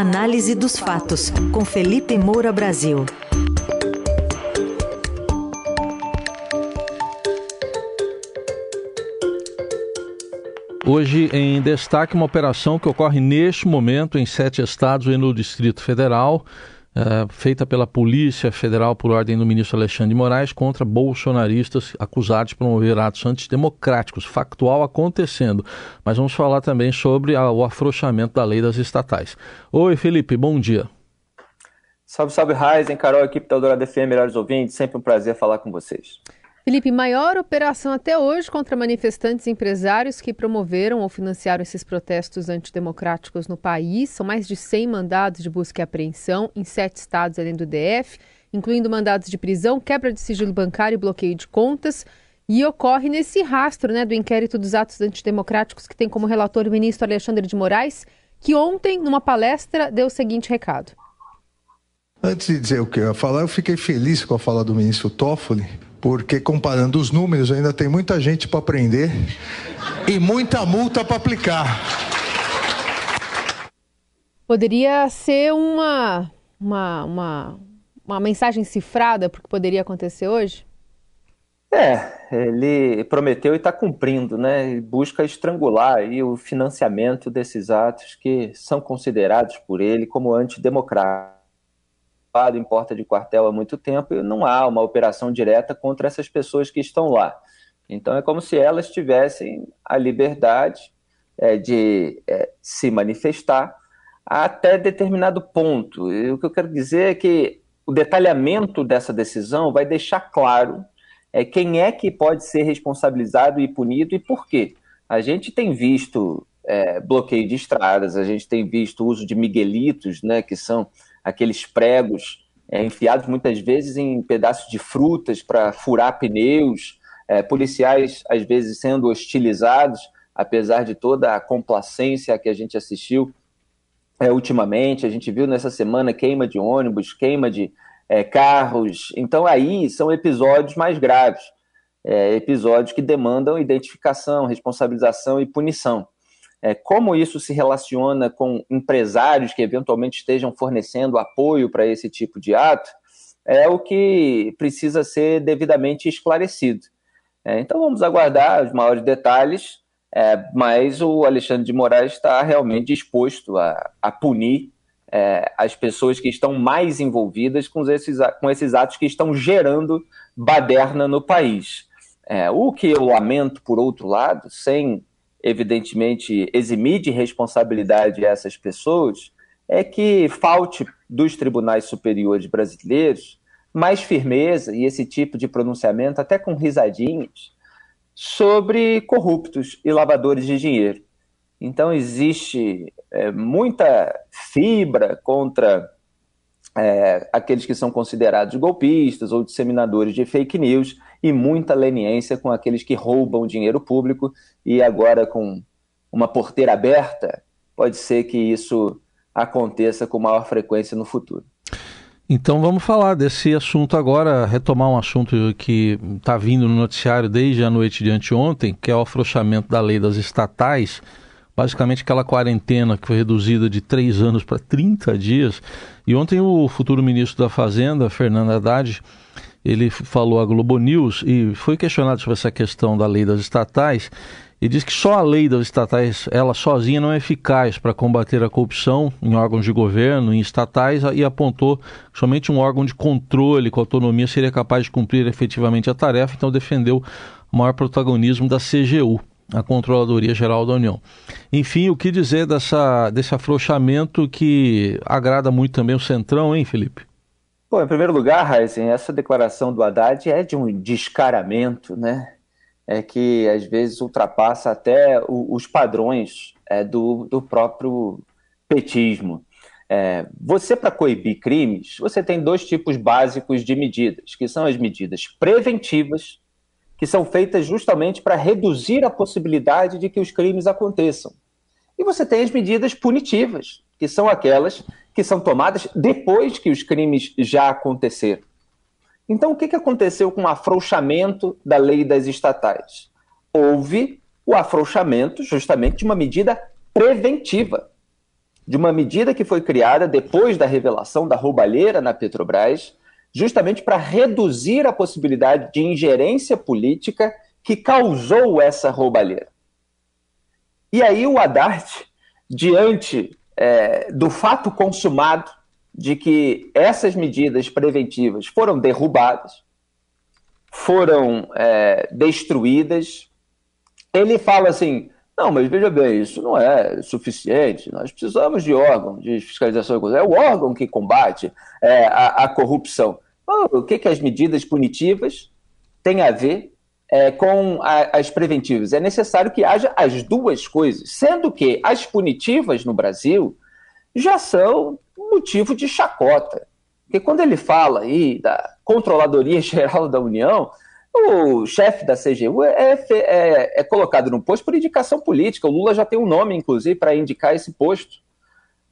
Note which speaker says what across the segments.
Speaker 1: Análise dos fatos, com Felipe Moura Brasil.
Speaker 2: Hoje em destaque uma operação que ocorre neste momento em sete estados e no Distrito Federal. Uh, feita pela Polícia Federal por ordem do ministro Alexandre de Moraes contra bolsonaristas acusados de promover atos antidemocráticos, factual acontecendo. Mas vamos falar também sobre a, o afrouxamento da lei das estatais. Oi, Felipe, bom dia.
Speaker 3: Salve, salve, Raizen, Carol, equipe da Eldorado FM, melhores ouvintes, sempre um prazer falar com vocês.
Speaker 4: Felipe, maior operação até hoje contra manifestantes e empresários que promoveram ou financiaram esses protestos antidemocráticos no país. São mais de 100 mandados de busca e apreensão em sete estados além do DF, incluindo mandados de prisão, quebra de sigilo bancário e bloqueio de contas. E ocorre nesse rastro né, do inquérito dos atos antidemocráticos que tem como relator o ministro Alexandre de Moraes, que ontem, numa palestra, deu o seguinte recado.
Speaker 5: Antes de dizer o que eu ia falar, eu fiquei feliz com a fala do ministro Toffoli, porque comparando os números, ainda tem muita gente para aprender e muita multa para aplicar.
Speaker 4: Poderia ser uma, uma, uma, uma mensagem cifrada para o que poderia acontecer hoje?
Speaker 3: É, ele prometeu e está cumprindo, né? E busca estrangular aí o financiamento desses atos que são considerados por ele como antidemocráticos em porta de quartel há muito tempo e não há uma operação direta contra essas pessoas que estão lá. Então é como se elas tivessem a liberdade é, de é, se manifestar até determinado ponto. E o que eu quero dizer é que o detalhamento dessa decisão vai deixar claro é, quem é que pode ser responsabilizado e punido e por quê. A gente tem visto é, bloqueio de estradas, a gente tem visto uso de miguelitos, né, que são aqueles pregos é, enfiados muitas vezes em pedaços de frutas para furar pneus, é, policiais às vezes sendo hostilizados, apesar de toda a complacência que a gente assistiu é, ultimamente. A gente viu nessa semana queima de ônibus, queima de é, carros. Então, aí são episódios mais graves, é, episódios que demandam identificação, responsabilização e punição. É, como isso se relaciona com empresários que eventualmente estejam fornecendo apoio para esse tipo de ato, é o que precisa ser devidamente esclarecido. É, então vamos aguardar os maiores detalhes, é, mas o Alexandre de Moraes está realmente disposto a, a punir é, as pessoas que estão mais envolvidas com esses, com esses atos que estão gerando baderna no país. É, o que eu lamento, por outro lado, sem evidentemente, eximir de responsabilidade essas pessoas, é que falte dos tribunais superiores brasileiros mais firmeza e esse tipo de pronunciamento, até com risadinhas, sobre corruptos e lavadores de dinheiro. Então, existe é, muita fibra contra é, aqueles que são considerados golpistas ou disseminadores de fake news e muita leniência com aqueles que roubam dinheiro público e agora com uma porteira aberta, pode ser que isso aconteça com maior frequência no futuro.
Speaker 2: Então vamos falar desse assunto agora, retomar um assunto que está vindo no noticiário desde a noite de anteontem, que é o afrouxamento da lei das estatais basicamente aquela quarentena que foi reduzida de três anos para 30 dias. E ontem o futuro ministro da Fazenda, Fernando Haddad, ele falou à Globo News e foi questionado sobre essa questão da lei das estatais e diz que só a lei das estatais, ela sozinha não é eficaz para combater a corrupção em órgãos de governo, em estatais, e apontou que somente um órgão de controle com autonomia seria capaz de cumprir efetivamente a tarefa, então defendeu o maior protagonismo da CGU a Controladoria Geral da União. Enfim, o que dizer dessa, desse afrouxamento que agrada muito também o Centrão, hein, Felipe?
Speaker 3: Bom, em primeiro lugar, Heisen, essa declaração do Haddad é de um descaramento, né? É que às vezes ultrapassa até o, os padrões é, do, do próprio petismo. É, você, para coibir crimes, você tem dois tipos básicos de medidas, que são as medidas preventivas que são feitas justamente para reduzir a possibilidade de que os crimes aconteçam. E você tem as medidas punitivas, que são aquelas que são tomadas depois que os crimes já aconteceram. Então, o que aconteceu com o afrouxamento da lei das estatais? Houve o afrouxamento justamente de uma medida preventiva. de uma medida que foi criada depois da revelação da roubalheira na Petrobras, justamente para reduzir a possibilidade de ingerência política que causou essa roubalheira. E aí o Haddad, diante é, do fato consumado de que essas medidas preventivas foram derrubadas, foram é, destruídas, ele fala assim: não, mas veja bem, isso não é suficiente. Nós precisamos de órgão de fiscalização. É o órgão que combate é, a, a, corrupção. o que, que as medidas punitivas têm a ver é, com a, as preventivas? É necessário que haja as duas coisas, sendo que as punitivas no Brasil já são motivo de chacota. Porque quando ele fala aí da Controladoria Geral da União, o chefe da CGU é, é, é, colocado no posto por indicação política. O Lula já tem um nome, inclusive, para indicar esse posto.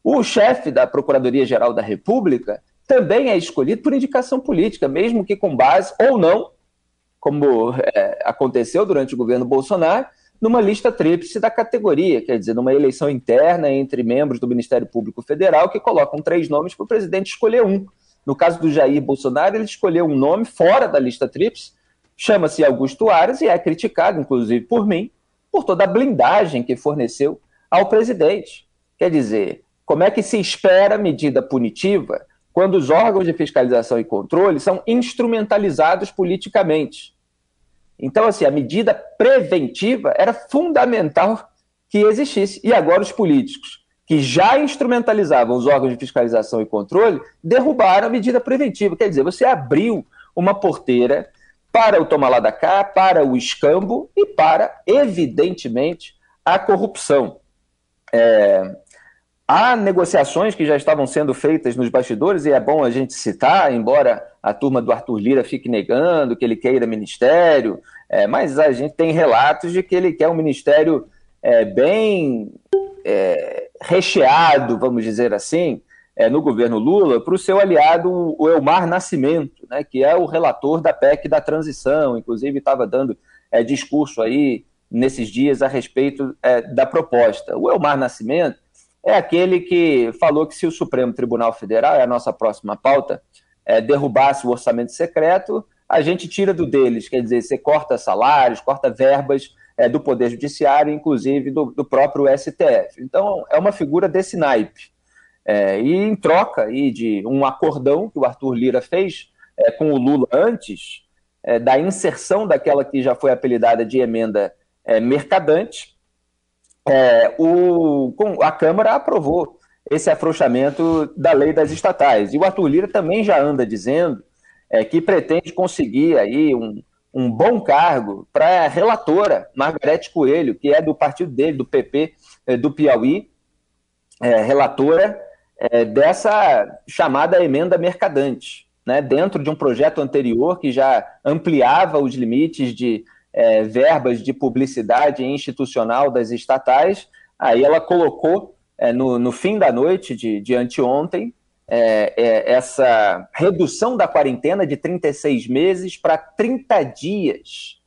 Speaker 3: O chefe da Procuradoria-Geral da República também é escolhido por indicação política, mesmo que com base ou não, como é, aconteceu durante o governo Bolsonaro, numa lista tríplice da categoria, quer dizer, numa eleição interna entre membros do Ministério Público Federal que colocam três nomes para o presidente escolher um. No caso do Jair Bolsonaro, ele escolheu um nome fora da lista tríplice chama-se Augusto Aras e é criticado, inclusive por mim, por toda a blindagem que forneceu ao presidente. Quer dizer, como é que se espera medida punitiva quando os órgãos de fiscalização e controle são instrumentalizados politicamente? Então, assim, a medida preventiva era fundamental que existisse. E agora os políticos, que já instrumentalizavam os órgãos de fiscalização e controle, derrubaram a medida preventiva. Quer dizer, você abriu uma porteira para o tomar lá da cá, para o escambo e para, evidentemente, a corrupção. É, há negociações que já estavam sendo feitas nos bastidores, e é bom a gente citar, embora a turma do Arthur Lira fique negando que ele queira ministério, é, mas a gente tem relatos de que ele quer um ministério é, bem é, recheado, vamos dizer assim, é, no governo Lula para o seu aliado, o Elmar Nascimento, né, que é o relator da PEC da transição, inclusive estava dando é, discurso aí nesses dias a respeito é, da proposta. O Elmar Nascimento é aquele que falou que se o Supremo Tribunal Federal, é a nossa próxima pauta, é, derrubasse o orçamento secreto, a gente tira do deles, quer dizer, você corta salários, corta verbas é, do Poder Judiciário, inclusive do, do próprio STF. Então, é uma figura desse naipe. É, e em troca aí de um acordão que o Arthur Lira fez é, com o Lula antes é, da inserção daquela que já foi apelidada de emenda é, mercadante, é, o, a Câmara aprovou esse afrouxamento da lei das estatais. E o Arthur Lira também já anda dizendo é, que pretende conseguir aí um, um bom cargo para a relatora Margarete Coelho, que é do partido dele, do PP do Piauí, relatora é, dessa chamada emenda mercadante, né, dentro de um projeto anterior que já ampliava os limites de é, verbas de publicidade institucional das estatais, aí ela colocou é, no, no, fim da noite de, de anteontem é, é, essa redução da quarentena de 36 meses para 30 dias,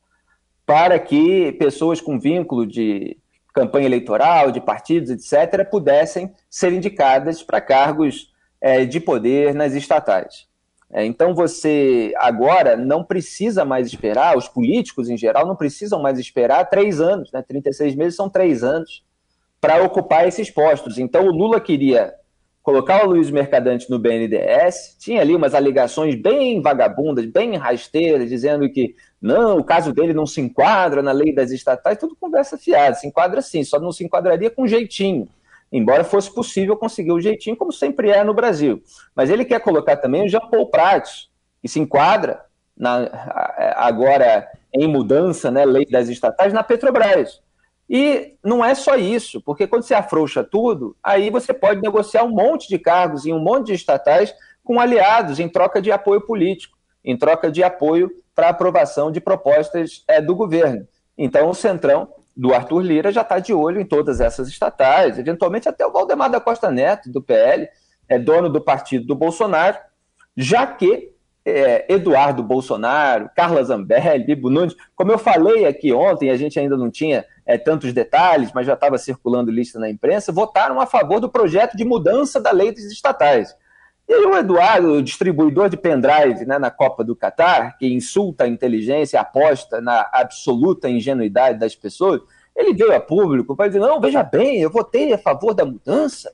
Speaker 3: para que pessoas com vínculo de campanha eleitoral, de partidos, etc., pudessem ser indicadas para cargos é, de poder nas estatais. É, então você agora não precisa mais esperar, os políticos em geral não precisam mais esperar três anos, né? 36 meses são três anos, para ocupar esses postos. Então o Lula queria colocar o Luiz Mercadante no BNDES, tinha ali umas alegações bem vagabundas, bem rasteiras, dizendo que não, o caso dele não se enquadra na lei das estatais, tudo conversa fiada, se enquadra sim, só não se enquadraria com jeitinho, embora fosse possível conseguir o jeitinho, como sempre é no Brasil. Mas ele quer colocar também o Jean Paul Prats, que se enquadra na, agora em mudança, né, lei das estatais, na Petrobras. E não é só isso, porque quando você afrouxa tudo, aí você pode negociar um monte de cargos em um monte de estatais com aliados em troca de apoio político, em troca de apoio para aprovação de propostas é, do governo. Então, o Centrão do Arthur Lira já está de olho em todas essas estatais, eventualmente até o Valdemar da Costa Neto, do PL, é dono do partido do Bolsonaro, já que é, Eduardo Bolsonaro, Carla Zambelli, Bibo Nunes. Como eu falei aqui ontem, a gente ainda não tinha é, tantos detalhes, mas já estava circulando lista na imprensa, votaram a favor do projeto de mudança da lei dos estatais. E aí o Eduardo, o distribuidor de pendrive né, na Copa do Catar, que insulta a inteligência, aposta na absoluta ingenuidade das pessoas, ele veio a público para dizer, não, veja bem, eu votei a favor da mudança,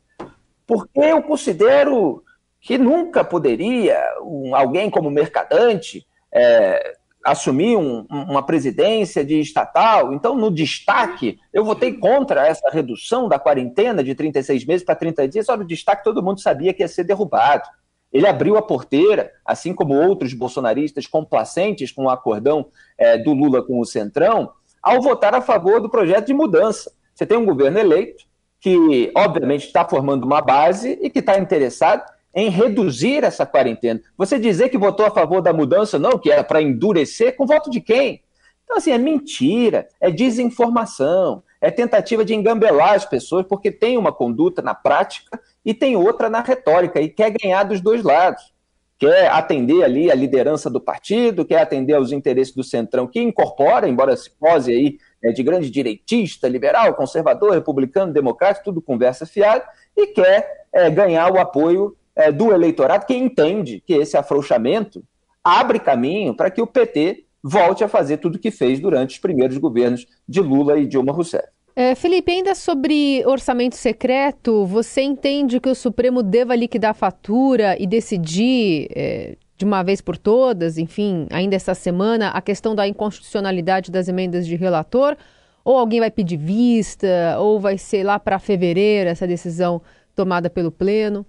Speaker 3: porque eu considero que nunca poderia um, alguém como mercadante é, assumir um, uma presidência de estatal. Então, no destaque, eu votei contra essa redução da quarentena de 36 meses para 30 dias. Só no destaque, todo mundo sabia que ia ser derrubado. Ele abriu a porteira, assim como outros bolsonaristas complacentes com o acordão é, do Lula com o Centrão, ao votar a favor do projeto de mudança. Você tem um governo eleito que, obviamente, está formando uma base e que está interessado em reduzir essa quarentena. Você dizer que votou a favor da mudança, não, que era para endurecer, com voto de quem? Então, assim, é mentira, é desinformação, é tentativa de engambelar as pessoas, porque tem uma conduta na prática e tem outra na retórica, e quer ganhar dos dois lados. Quer atender ali a liderança do partido, quer atender aos interesses do Centrão, que incorpora, embora se pose aí é, de grande direitista, liberal, conservador, republicano, democrático, tudo conversa fiada, e quer é, ganhar o apoio é, do eleitorado que entende que esse afrouxamento abre caminho para que o PT volte a fazer tudo o que fez durante os primeiros governos de Lula e Dilma Rousseff.
Speaker 4: É, Felipe, ainda sobre orçamento secreto, você entende que o Supremo deva liquidar a fatura e decidir é, de uma vez por todas, enfim, ainda essa semana, a questão da inconstitucionalidade das emendas de relator? Ou alguém vai pedir vista, ou vai ser lá para fevereiro essa decisão tomada pelo Pleno?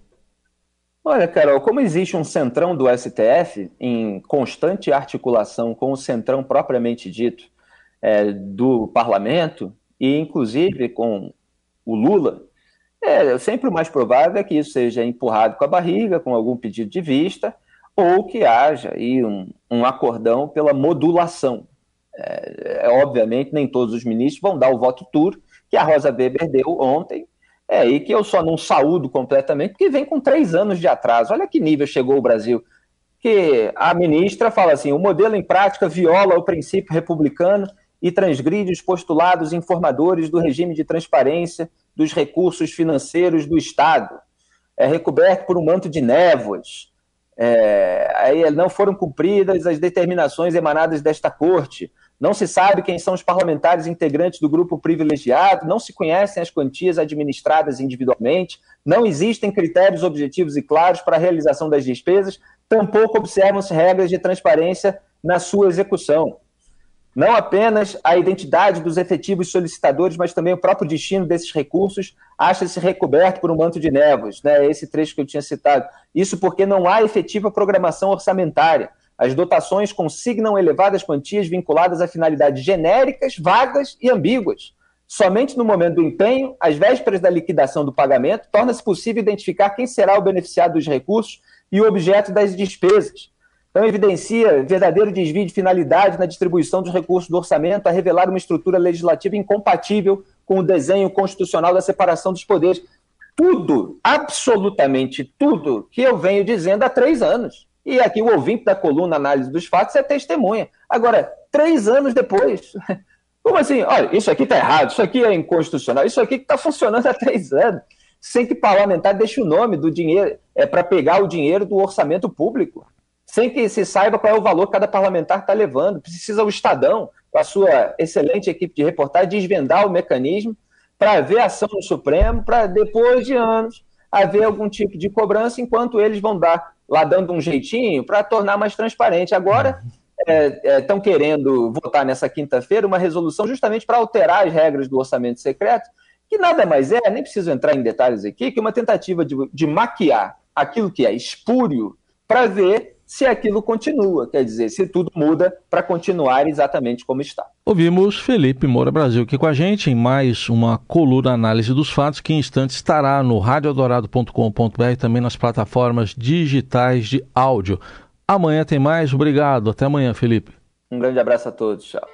Speaker 3: Olha, Carol, como existe um centrão do STF em constante articulação com o centrão propriamente dito é, do parlamento, e inclusive com o Lula, é sempre o mais provável é que isso seja empurrado com a barriga, com algum pedido de vista, ou que haja aí um, um acordão pela modulação. É, é, obviamente, nem todos os ministros vão dar o voto tour que a Rosa Weber deu ontem, é aí que eu só não saúdo completamente, porque vem com três anos de atraso. Olha que nível chegou o Brasil. Que a ministra fala assim: o modelo em prática viola o princípio republicano e transgride os postulados informadores do regime de transparência dos recursos financeiros do Estado. É recoberto por um manto de névoas. É, aí não foram cumpridas as determinações emanadas desta corte. Não se sabe quem são os parlamentares integrantes do grupo privilegiado, não se conhecem as quantias administradas individualmente, não existem critérios objetivos e claros para a realização das despesas, tampouco observam-se regras de transparência na sua execução. Não apenas a identidade dos efetivos solicitadores, mas também o próprio destino desses recursos acha-se recoberto por um manto de névoas, né? Esse trecho que eu tinha citado. Isso porque não há efetiva programação orçamentária. As dotações consignam elevadas quantias vinculadas a finalidades genéricas, vagas e ambíguas. Somente no momento do empenho, às vésperas da liquidação do pagamento, torna-se possível identificar quem será o beneficiário dos recursos e o objeto das despesas. Então, evidencia verdadeiro desvio de finalidade na distribuição dos recursos do orçamento a revelar uma estrutura legislativa incompatível com o desenho constitucional da separação dos poderes. Tudo, absolutamente tudo, que eu venho dizendo há três anos. E aqui o ouvinte da coluna Análise dos Fatos é testemunha. Agora, três anos depois, como assim? Olha, isso aqui está errado, isso aqui é inconstitucional, isso aqui está funcionando há três anos, sem que parlamentar deixe o nome do dinheiro, é para pegar o dinheiro do orçamento público, sem que se saiba qual é o valor que cada parlamentar está levando. Precisa o Estadão, com a sua excelente equipe de reportagem, desvendar o mecanismo para ver ação no Supremo, para depois de anos haver algum tipo de cobrança, enquanto eles vão dar lá dando um jeitinho para tornar mais transparente. Agora estão é, é, querendo votar nessa quinta-feira uma resolução justamente para alterar as regras do orçamento secreto, que nada mais é, nem preciso entrar em detalhes aqui, que uma tentativa de, de maquiar aquilo que é espúrio para ver se aquilo continua, quer dizer, se tudo muda para continuar exatamente como está.
Speaker 2: Ouvimos Felipe Moura Brasil aqui com a gente em mais uma coluna análise dos fatos que em instantes estará no radioadorado.com.br também nas plataformas digitais de áudio. Amanhã tem mais, obrigado, até amanhã, Felipe.
Speaker 3: Um grande abraço a todos, tchau.